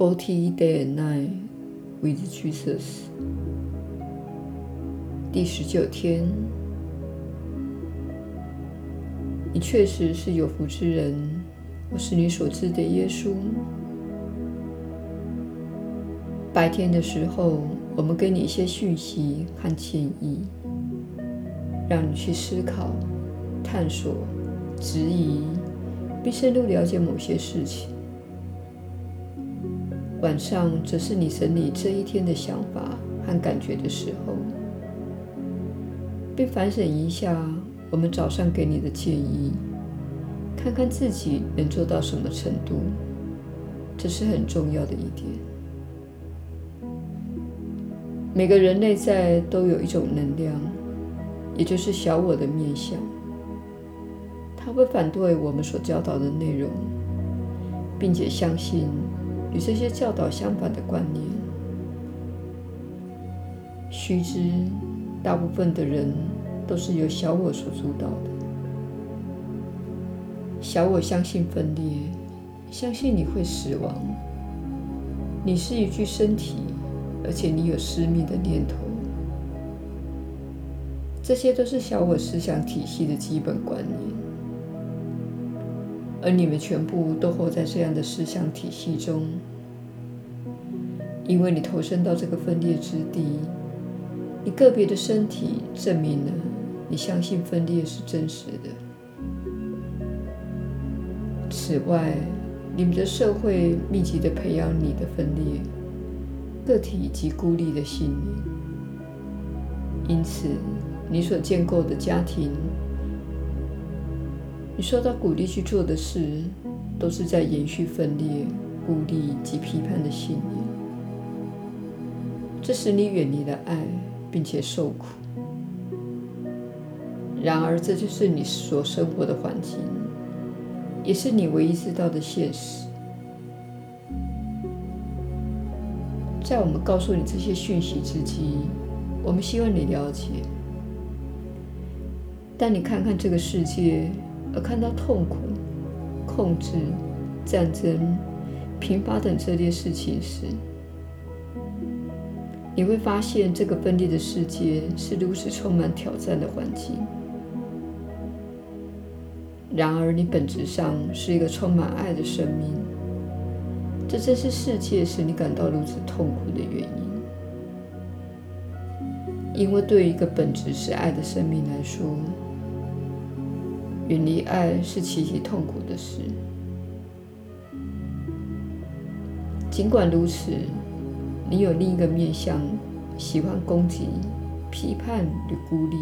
Forty Day and Night with Jesus，第十九天，你确实是有福之人，我是你所知的耶稣。白天的时候，我们给你一些讯息和建议，让你去思考、探索、质疑，并深入了解某些事情。晚上则是你整理这一天的想法和感觉的时候，并反省一下我们早上给你的建议，看看自己能做到什么程度，这是很重要的一点。每个人内在都有一种能量，也就是小我的面向，它会反对我们所教导的内容，并且相信与这些教导相反的观念。须知，大部分的人都是由小我所主导的。小我相信分裂，相信你会死亡，你是一具身体。而且你有私密的念头，这些都是小我思想体系的基本观念，而你们全部都活在这样的思想体系中，因为你投身到这个分裂之地，你个别的身体证明了你相信分裂是真实的。此外，你们的社会密集地培养你的分裂。个体以及孤立的信念，因此你所建构的家庭，你受到鼓励去做的事，都是在延续分裂、孤立及批判的信念。这使你远离了爱，并且受苦。然而，这就是你所生活的环境，也是你唯一知道的现实。在我们告诉你这些讯息之际，我们希望你了解。当你看看这个世界，而看到痛苦、控制、战争、贫乏等这些事情时，你会发现这个分裂的世界是如此充满挑战的环境。然而，你本质上是一个充满爱的生命。这正是世界使你感到如此痛苦的原因，因为对于一个本质是爱的生命来说，远离爱是极其痛苦的事。尽管如此，你有另一个面向，喜欢攻击、批判与孤立。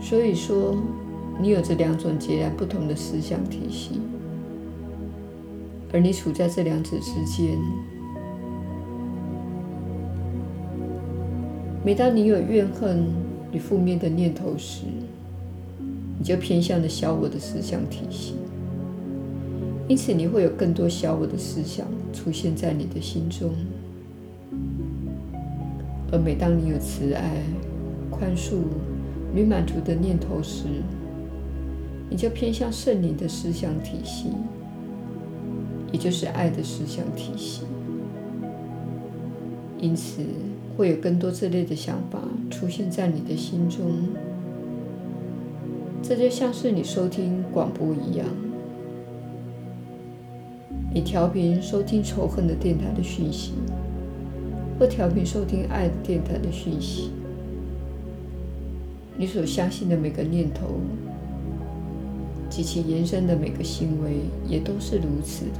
所以说，你有着两种截然不同的思想体系。而你处在这两者之间。每当你有怨恨与负面的念头时，你就偏向了小我的思想体系，因此你会有更多小我的思想出现在你的心中。而每当你有慈爱、宽恕与满足的念头时，你就偏向圣灵的思想体系。也就是爱的思想体系，因此会有更多这类的想法出现在你的心中。这就像是你收听广播一样，你调频收听仇恨的电台的讯息，或调频收听爱的电台的讯息。你所相信的每个念头及其延伸的每个行为，也都是如此的。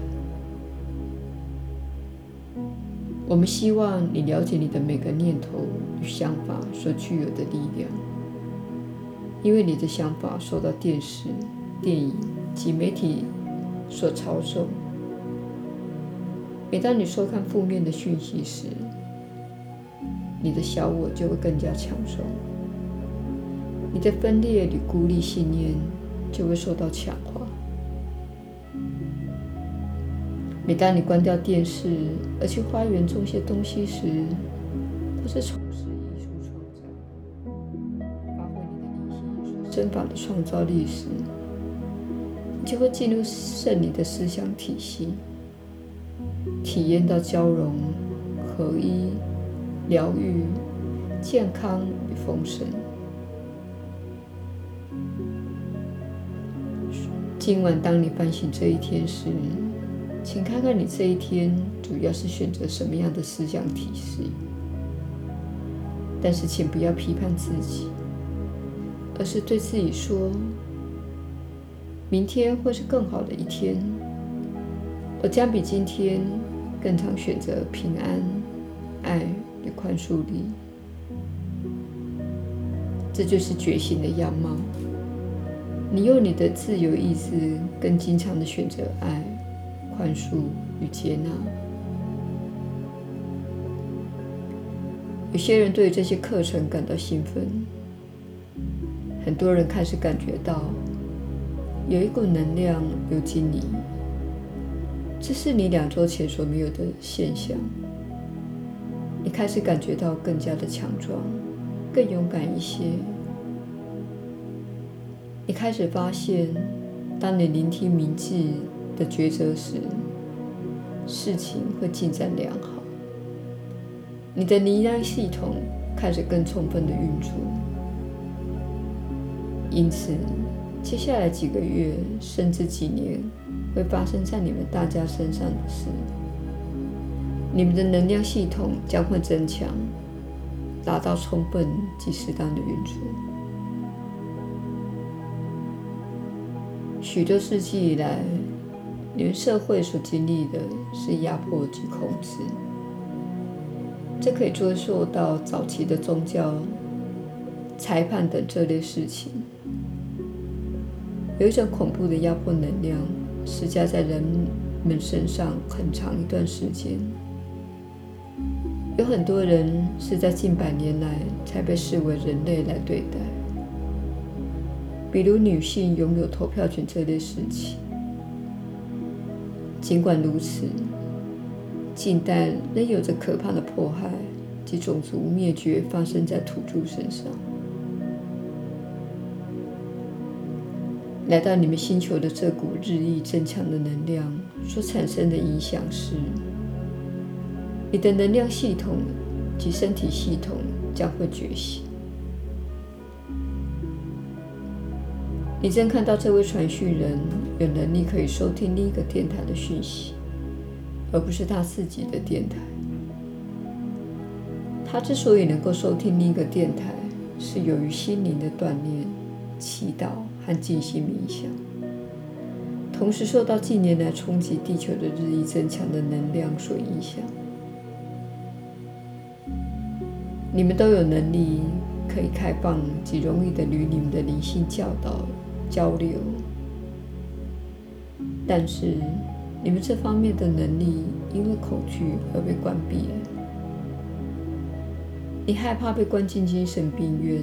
我们希望你了解你的每个念头与想法所具有的力量，因为你的想法受到电视、电影及媒体所操纵。每当你收看负面的讯息时，你的小我就会更加强壮，你的分裂与孤立信念就会受到强化。每当你关掉电视而去花园种些东西时，或是从内心所生发的创造力时，你就会进入圣灵的思想体系。体验到交融、合一、疗愈、健康与丰盛。今晚，当你反省这一天时，请看看你这一天主要是选择什么样的思想体系。但是，请不要批判自己，而是对自己说：“明天会是更好的一天，我将比今天更常选择平安、爱与宽恕力。”这就是觉醒的样貌。你用你的自由意志，更经常地选择爱、宽恕与接纳。有些人对这些课程感到兴奋，很多人开始感觉到有一股能量流经你，这是你两周前所没有的现象。你开始感觉到更加的强壮，更勇敢一些。你开始发现，当你聆听铭记的抉择时，事情会进展良好。你的能量系统开始更充分的运作，因此，接下来几个月甚至几年会发生在你们大家身上的事。你们的能量系统将会增强，达到充分及适当的运作。许多世纪以来，你们社会所经历的是压迫及控制。这可以追溯到早期的宗教、裁判等这类事情。有一种恐怖的压迫能量施加在人们身上很长一段时间。有很多人是在近百年来才被视为人类来对待，比如女性拥有投票权这类事情。尽管如此，近代仍有着可怕的迫害及种族灭绝发生在土著身上。来到你们星球的这股日益增强的能量所产生的影响是，你的能量系统及身体系统将会觉醒。你正看到这位传讯人有能力可以收听另一个电台的讯息。而不是他自己的电台。他之所以能够收听另一个电台，是由于心灵的锻炼、祈祷和静心冥想，同时受到近年来冲击地球的日益增强的能量所影响。你们都有能力可以开放及容易的与你们的灵性教导交流，但是。你们这方面的能力因为恐惧而被关闭了。你害怕被关进精神病院，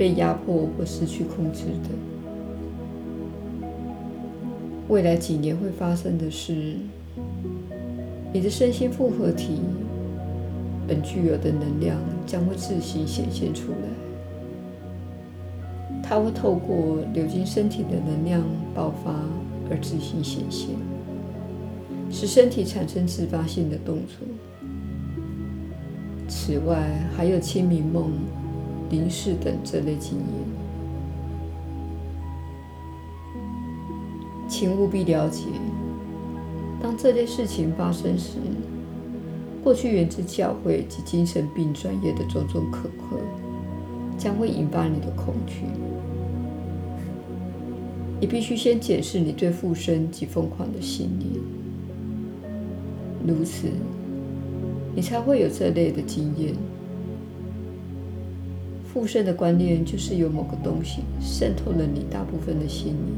被压迫或失去控制的。未来几年会发生的事，你的身心复合体本具有的能量将会自行显现出来。它会透过流经身体的能量爆发而自行显现。使身体产生自发性的动作。此外，还有清明梦、灵视等这类经验。请务必了解，当这类事情发生时，过去源自教会及精神病专业的种种苛刻，将会引发你的恐惧。你必须先检视你对附身及疯狂的信念。如此，你才会有这类的经验。附身的观念就是有某个东西渗透了你大部分的心灵。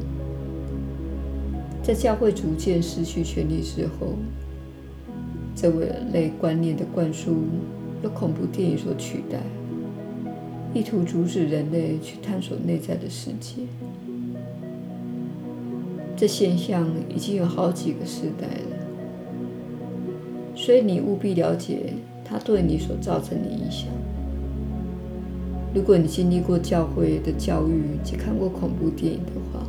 在教会逐渐失去权力之后，这位人类观念的灌输由恐怖电影所取代，意图阻止人类去探索内在的世界。这现象已经有好几个时代了。所以你务必了解它对你所造成的影响。如果你经历过教会的教育及看过恐怖电影的话，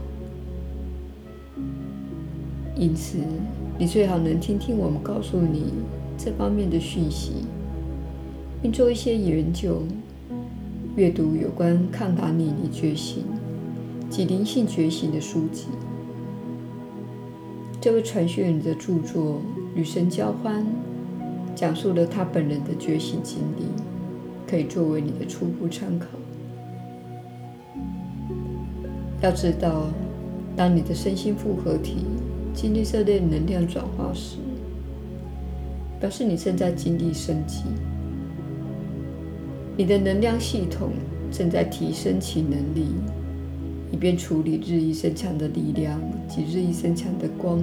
因此你最好能听听我们告诉你这方面的讯息，并做一些研究，阅读有关抗达尼尼觉醒及灵性觉醒的书籍。这位传讯人的著作《与神交欢》讲述了他本人的觉醒经历，可以作为你的初步参考。要知道，当你的身心复合体经历这类能量转化时，表示你正在经历升级，你的能量系统正在提升其能力，以便处理日益增强的力量及日益增强的光。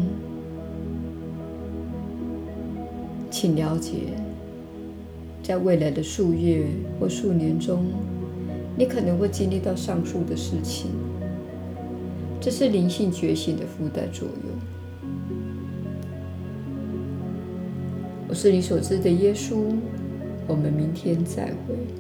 请了解，在未来的数月或数年中，你可能会经历到上述的事情。这是灵性觉醒的附带作用。我是你所知的耶稣，我们明天再会。